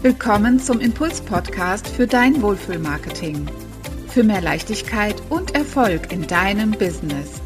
Willkommen zum Impuls-Podcast für dein Wohlfühlmarketing. Für mehr Leichtigkeit und Erfolg in deinem Business.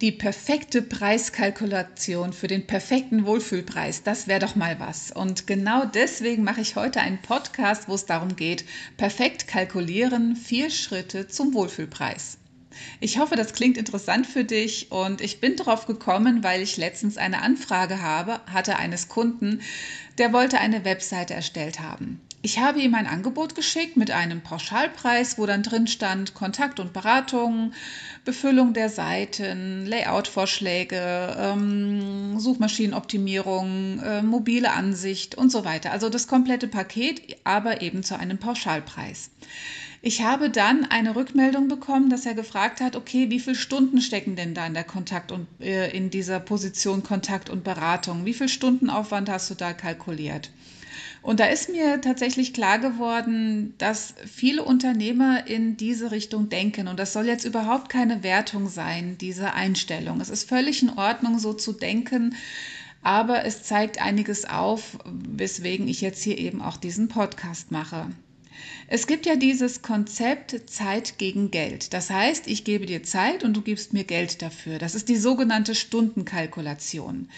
Die perfekte Preiskalkulation für den perfekten Wohlfühlpreis, das wäre doch mal was. Und genau deswegen mache ich heute einen Podcast, wo es darum geht, perfekt kalkulieren, vier Schritte zum Wohlfühlpreis. Ich hoffe, das klingt interessant für dich und ich bin darauf gekommen, weil ich letztens eine Anfrage habe, hatte eines Kunden, der wollte eine Webseite erstellt haben. Ich habe ihm ein Angebot geschickt mit einem Pauschalpreis, wo dann drin stand Kontakt und Beratung, Befüllung der Seiten, Layout-Vorschläge, ähm, Suchmaschinenoptimierung, äh, mobile Ansicht und so weiter. Also das komplette Paket, aber eben zu einem Pauschalpreis. Ich habe dann eine Rückmeldung bekommen, dass er gefragt hat, okay, wie viele Stunden stecken denn da in der Kontakt und äh, in dieser Position Kontakt und Beratung? Wie viel Stundenaufwand hast du da kalkuliert? Und da ist mir tatsächlich klar geworden, dass viele Unternehmer in diese Richtung denken. Und das soll jetzt überhaupt keine Wertung sein, diese Einstellung. Es ist völlig in Ordnung, so zu denken. Aber es zeigt einiges auf, weswegen ich jetzt hier eben auch diesen Podcast mache. Es gibt ja dieses Konzept Zeit gegen Geld. Das heißt, ich gebe dir Zeit und du gibst mir Geld dafür. Das ist die sogenannte Stundenkalkulation.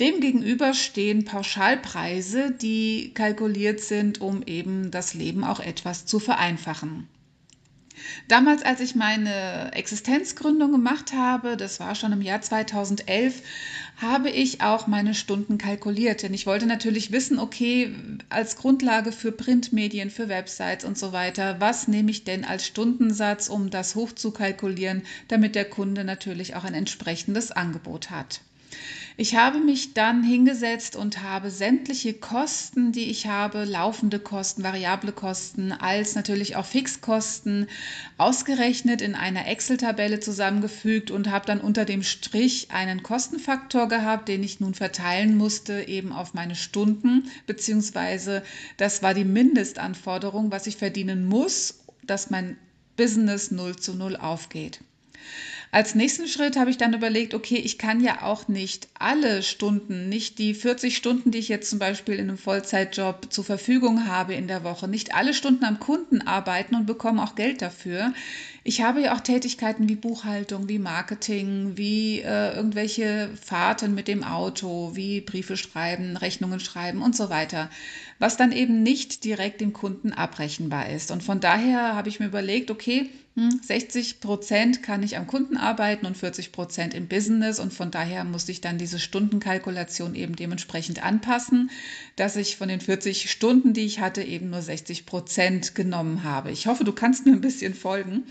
Demgegenüber stehen Pauschalpreise, die kalkuliert sind, um eben das Leben auch etwas zu vereinfachen. Damals, als ich meine Existenzgründung gemacht habe, das war schon im Jahr 2011, habe ich auch meine Stunden kalkuliert. Denn ich wollte natürlich wissen, okay, als Grundlage für Printmedien, für Websites und so weiter, was nehme ich denn als Stundensatz, um das hochzukalkulieren, damit der Kunde natürlich auch ein entsprechendes Angebot hat. Ich habe mich dann hingesetzt und habe sämtliche Kosten, die ich habe, laufende Kosten, variable Kosten, als natürlich auch Fixkosten ausgerechnet in einer Excel-Tabelle zusammengefügt und habe dann unter dem Strich einen Kostenfaktor gehabt, den ich nun verteilen musste eben auf meine Stunden, beziehungsweise das war die Mindestanforderung, was ich verdienen muss, dass mein Business 0 zu 0 aufgeht. Als nächsten Schritt habe ich dann überlegt, okay, ich kann ja auch nicht alle Stunden, nicht die 40 Stunden, die ich jetzt zum Beispiel in einem Vollzeitjob zur Verfügung habe in der Woche, nicht alle Stunden am Kunden arbeiten und bekomme auch Geld dafür. Ich habe ja auch Tätigkeiten wie Buchhaltung, wie Marketing, wie äh, irgendwelche Fahrten mit dem Auto, wie Briefe schreiben, Rechnungen schreiben und so weiter, was dann eben nicht direkt dem Kunden abrechenbar ist. Und von daher habe ich mir überlegt, okay, 60 hm, Prozent kann ich am Kunden arbeiten und 40 Prozent im Business. Und von daher musste ich dann diese Stundenkalkulation eben dementsprechend anpassen, dass ich von den 40 Stunden, die ich hatte, eben nur 60 Prozent genommen habe. Ich hoffe, du kannst mir ein bisschen folgen.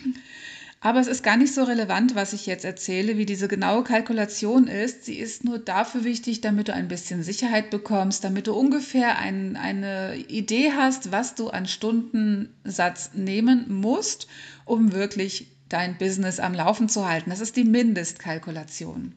Aber es ist gar nicht so relevant, was ich jetzt erzähle, wie diese genaue Kalkulation ist. Sie ist nur dafür wichtig, damit du ein bisschen Sicherheit bekommst, damit du ungefähr ein, eine Idee hast, was du an Stundensatz nehmen musst, um wirklich dein Business am Laufen zu halten. Das ist die Mindestkalkulation.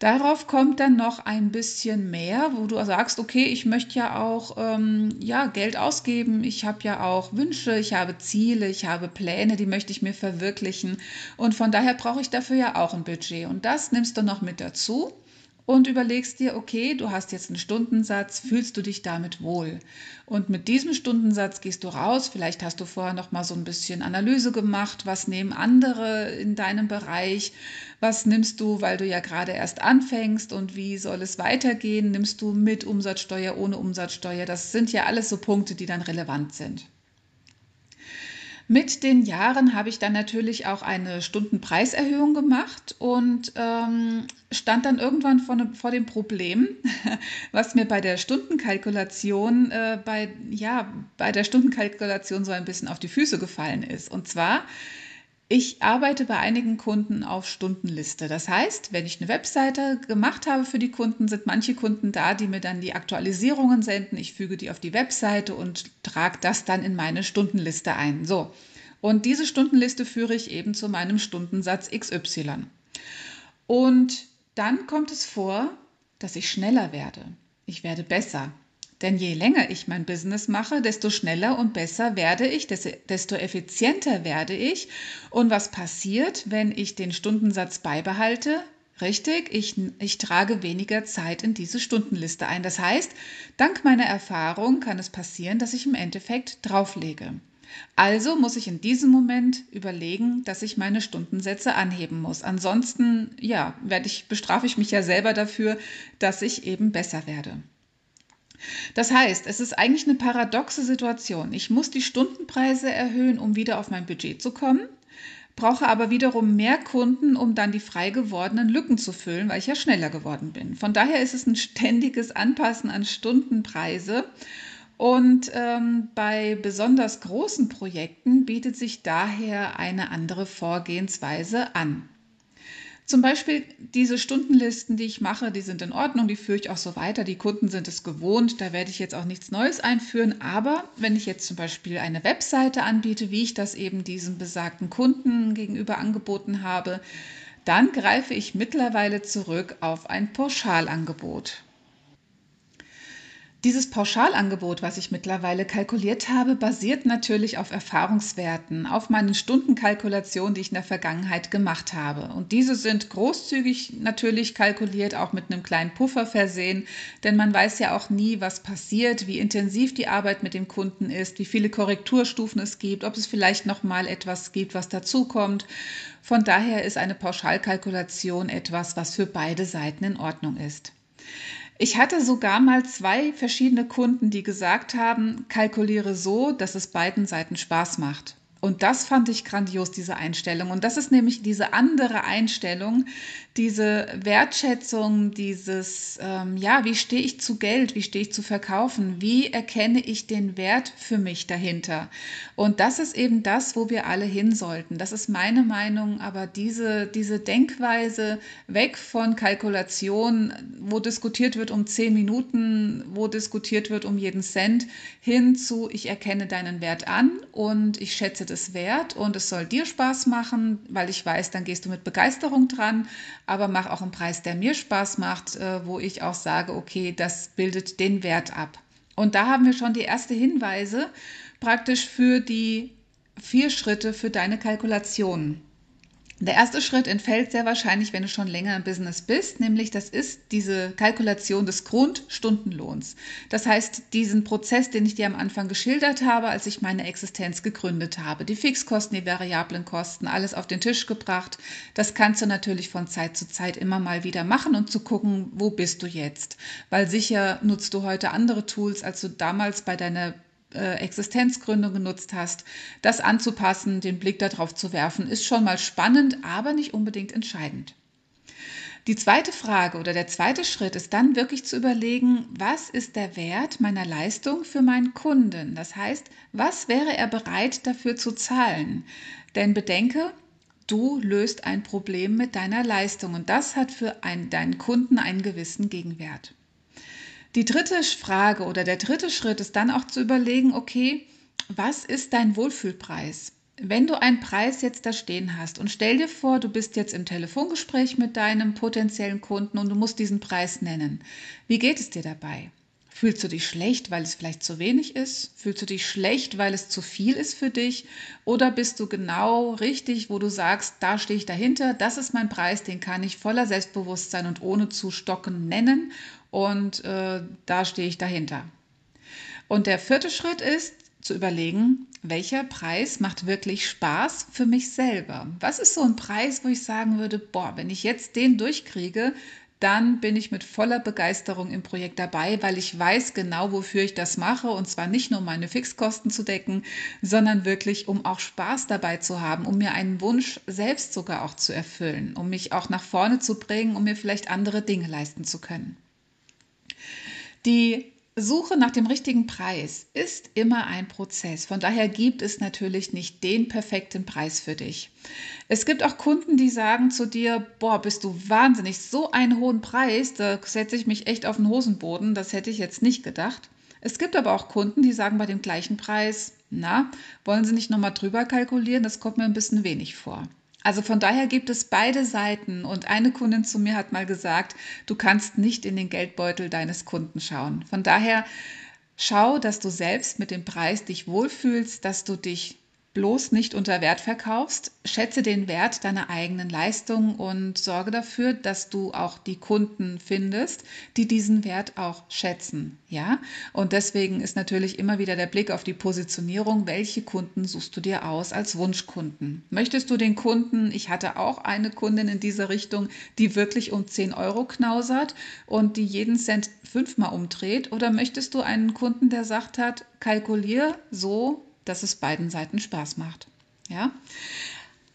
Darauf kommt dann noch ein bisschen mehr, wo du sagst, okay, ich möchte ja auch ähm, ja, Geld ausgeben, ich habe ja auch Wünsche, ich habe Ziele, ich habe Pläne, die möchte ich mir verwirklichen. Und von daher brauche ich dafür ja auch ein Budget. Und das nimmst du noch mit dazu und überlegst dir, okay, du hast jetzt einen Stundensatz, fühlst du dich damit wohl? Und mit diesem Stundensatz gehst du raus, vielleicht hast du vorher noch mal so ein bisschen Analyse gemacht, was nehmen andere in deinem Bereich, was nimmst du, weil du ja gerade erst anfängst und wie soll es weitergehen? Nimmst du mit Umsatzsteuer, ohne Umsatzsteuer? Das sind ja alles so Punkte, die dann relevant sind. Mit den Jahren habe ich dann natürlich auch eine Stundenpreiserhöhung gemacht und ähm, stand dann irgendwann vor, ne, vor, dem Problem, was mir bei der Stundenkalkulation äh, bei, ja, bei der Stundenkalkulation so ein bisschen auf die Füße gefallen ist. Und zwar ich arbeite bei einigen Kunden auf Stundenliste. Das heißt, wenn ich eine Webseite gemacht habe für die Kunden, sind manche Kunden da, die mir dann die Aktualisierungen senden. Ich füge die auf die Webseite und trage das dann in meine Stundenliste ein. So. Und diese Stundenliste führe ich eben zu meinem Stundensatz XY. Und dann kommt es vor, dass ich schneller werde. Ich werde besser. Denn je länger ich mein Business mache, desto schneller und besser werde ich, desto effizienter werde ich. Und was passiert, wenn ich den Stundensatz beibehalte? Richtig, ich, ich trage weniger Zeit in diese Stundenliste ein. Das heißt, dank meiner Erfahrung kann es passieren, dass ich im Endeffekt drauflege. Also muss ich in diesem Moment überlegen, dass ich meine Stundensätze anheben muss. Ansonsten, ja, werde ich, bestrafe ich mich ja selber dafür, dass ich eben besser werde. Das heißt, es ist eigentlich eine paradoxe Situation. Ich muss die Stundenpreise erhöhen, um wieder auf mein Budget zu kommen, brauche aber wiederum mehr Kunden, um dann die frei gewordenen Lücken zu füllen, weil ich ja schneller geworden bin. Von daher ist es ein ständiges Anpassen an Stundenpreise. Und ähm, bei besonders großen Projekten bietet sich daher eine andere Vorgehensweise an. Zum Beispiel diese Stundenlisten, die ich mache, die sind in Ordnung, die führe ich auch so weiter. Die Kunden sind es gewohnt, da werde ich jetzt auch nichts Neues einführen. Aber wenn ich jetzt zum Beispiel eine Webseite anbiete, wie ich das eben diesem besagten Kunden gegenüber angeboten habe, dann greife ich mittlerweile zurück auf ein Pauschalangebot. Dieses Pauschalangebot, was ich mittlerweile kalkuliert habe, basiert natürlich auf Erfahrungswerten, auf meinen Stundenkalkulationen, die ich in der Vergangenheit gemacht habe. Und diese sind großzügig natürlich kalkuliert, auch mit einem kleinen Puffer versehen, denn man weiß ja auch nie, was passiert, wie intensiv die Arbeit mit dem Kunden ist, wie viele Korrekturstufen es gibt, ob es vielleicht noch mal etwas gibt, was dazukommt. Von daher ist eine Pauschalkalkulation etwas, was für beide Seiten in Ordnung ist. Ich hatte sogar mal zwei verschiedene Kunden, die gesagt haben, kalkuliere so, dass es beiden Seiten Spaß macht. Und das fand ich grandios, diese Einstellung. Und das ist nämlich diese andere Einstellung, diese Wertschätzung, dieses, ähm, ja, wie stehe ich zu Geld, wie stehe ich zu verkaufen, wie erkenne ich den Wert für mich dahinter. Und das ist eben das, wo wir alle hin sollten. Das ist meine Meinung, aber diese, diese Denkweise weg von Kalkulation, wo diskutiert wird um zehn Minuten, wo diskutiert wird um jeden Cent, hin zu, ich erkenne deinen Wert an und ich schätze das wert und es soll dir Spaß machen, weil ich weiß, dann gehst du mit Begeisterung dran aber mach auch einen Preis, der mir Spaß macht, äh, wo ich auch sage, okay, das bildet den Wert ab. Und da haben wir schon die ersten Hinweise praktisch für die vier Schritte für deine Kalkulationen. Der erste Schritt entfällt sehr wahrscheinlich, wenn du schon länger im Business bist, nämlich das ist diese Kalkulation des Grundstundenlohns. Das heißt, diesen Prozess, den ich dir am Anfang geschildert habe, als ich meine Existenz gegründet habe. Die Fixkosten, die variablen Kosten, alles auf den Tisch gebracht. Das kannst du natürlich von Zeit zu Zeit immer mal wieder machen und zu gucken, wo bist du jetzt. Weil sicher nutzt du heute andere Tools, als du damals bei deiner äh, Existenzgründung genutzt hast, das anzupassen, den Blick darauf zu werfen, ist schon mal spannend, aber nicht unbedingt entscheidend. Die zweite Frage oder der zweite Schritt ist dann wirklich zu überlegen, was ist der Wert meiner Leistung für meinen Kunden? Das heißt, was wäre er bereit dafür zu zahlen? Denn bedenke, du löst ein Problem mit deiner Leistung und das hat für einen, deinen Kunden einen gewissen Gegenwert. Die dritte Frage oder der dritte Schritt ist dann auch zu überlegen, okay, was ist dein Wohlfühlpreis? Wenn du einen Preis jetzt da stehen hast und stell dir vor, du bist jetzt im Telefongespräch mit deinem potenziellen Kunden und du musst diesen Preis nennen. Wie geht es dir dabei? Fühlst du dich schlecht, weil es vielleicht zu wenig ist? Fühlst du dich schlecht, weil es zu viel ist für dich? Oder bist du genau richtig, wo du sagst, da stehe ich dahinter, das ist mein Preis, den kann ich voller Selbstbewusstsein und ohne zu stocken nennen und äh, da stehe ich dahinter. Und der vierte Schritt ist zu überlegen, welcher Preis macht wirklich Spaß für mich selber? Was ist so ein Preis, wo ich sagen würde, boah, wenn ich jetzt den durchkriege, dann bin ich mit voller Begeisterung im Projekt dabei, weil ich weiß genau, wofür ich das mache. Und zwar nicht nur, um meine Fixkosten zu decken, sondern wirklich, um auch Spaß dabei zu haben, um mir einen Wunsch selbst sogar auch zu erfüllen, um mich auch nach vorne zu bringen, um mir vielleicht andere Dinge leisten zu können. Die Suche nach dem richtigen Preis ist immer ein Prozess. Von daher gibt es natürlich nicht den perfekten Preis für dich. Es gibt auch Kunden, die sagen zu dir, boah, bist du wahnsinnig, so einen hohen Preis, da setze ich mich echt auf den Hosenboden, das hätte ich jetzt nicht gedacht. Es gibt aber auch Kunden, die sagen bei dem gleichen Preis, na, wollen Sie nicht nochmal drüber kalkulieren, das kommt mir ein bisschen wenig vor. Also von daher gibt es beide Seiten. Und eine Kundin zu mir hat mal gesagt, du kannst nicht in den Geldbeutel deines Kunden schauen. Von daher schau, dass du selbst mit dem Preis dich wohlfühlst, dass du dich bloß nicht unter Wert verkaufst. Schätze den Wert deiner eigenen Leistung und sorge dafür, dass du auch die Kunden findest, die diesen Wert auch schätzen. Ja? Und deswegen ist natürlich immer wieder der Blick auf die Positionierung. Welche Kunden suchst du dir aus als Wunschkunden? Möchtest du den Kunden, ich hatte auch eine Kundin in dieser Richtung, die wirklich um 10 Euro knausert und die jeden Cent fünfmal umdreht? Oder möchtest du einen Kunden, der sagt hat, kalkulier so, dass es beiden Seiten Spaß macht. Ja?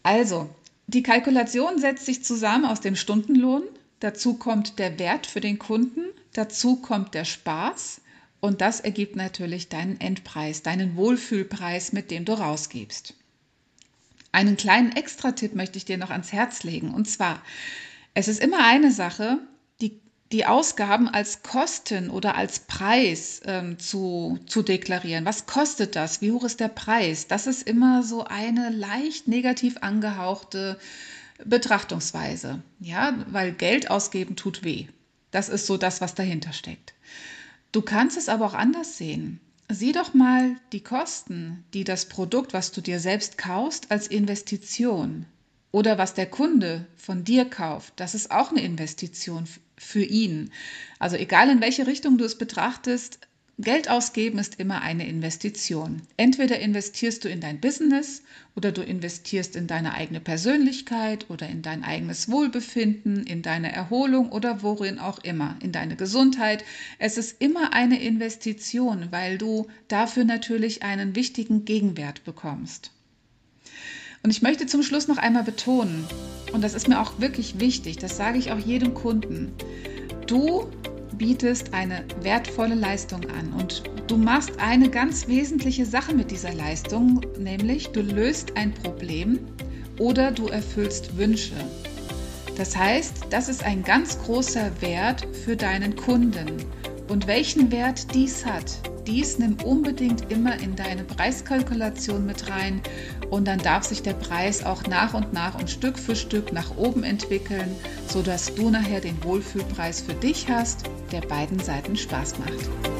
Also, die Kalkulation setzt sich zusammen aus dem Stundenlohn, dazu kommt der Wert für den Kunden, dazu kommt der Spaß und das ergibt natürlich deinen Endpreis, deinen Wohlfühlpreis, mit dem du rausgibst. Einen kleinen Extra-Tipp möchte ich dir noch ans Herz legen und zwar, es ist immer eine Sache, die die Ausgaben als Kosten oder als Preis ähm, zu, zu deklarieren. Was kostet das? Wie hoch ist der Preis? Das ist immer so eine leicht negativ angehauchte Betrachtungsweise, ja, weil Geld ausgeben tut weh. Das ist so das, was dahinter steckt. Du kannst es aber auch anders sehen. Sieh doch mal die Kosten, die das Produkt, was du dir selbst kaufst, als Investition oder was der Kunde von dir kauft, das ist auch eine Investition für ihn. Also egal in welche Richtung du es betrachtest, Geld ausgeben ist immer eine Investition. Entweder investierst du in dein Business oder du investierst in deine eigene Persönlichkeit oder in dein eigenes Wohlbefinden, in deine Erholung oder worin auch immer, in deine Gesundheit. Es ist immer eine Investition, weil du dafür natürlich einen wichtigen Gegenwert bekommst. Und ich möchte zum Schluss noch einmal betonen, und das ist mir auch wirklich wichtig, das sage ich auch jedem Kunden, du bietest eine wertvolle Leistung an und du machst eine ganz wesentliche Sache mit dieser Leistung, nämlich du löst ein Problem oder du erfüllst Wünsche. Das heißt, das ist ein ganz großer Wert für deinen Kunden. Und welchen Wert dies hat, dies nimm unbedingt immer in deine Preiskalkulation mit rein und dann darf sich der Preis auch nach und nach und Stück für Stück nach oben entwickeln, sodass du nachher den Wohlfühlpreis für dich hast, der beiden Seiten Spaß macht.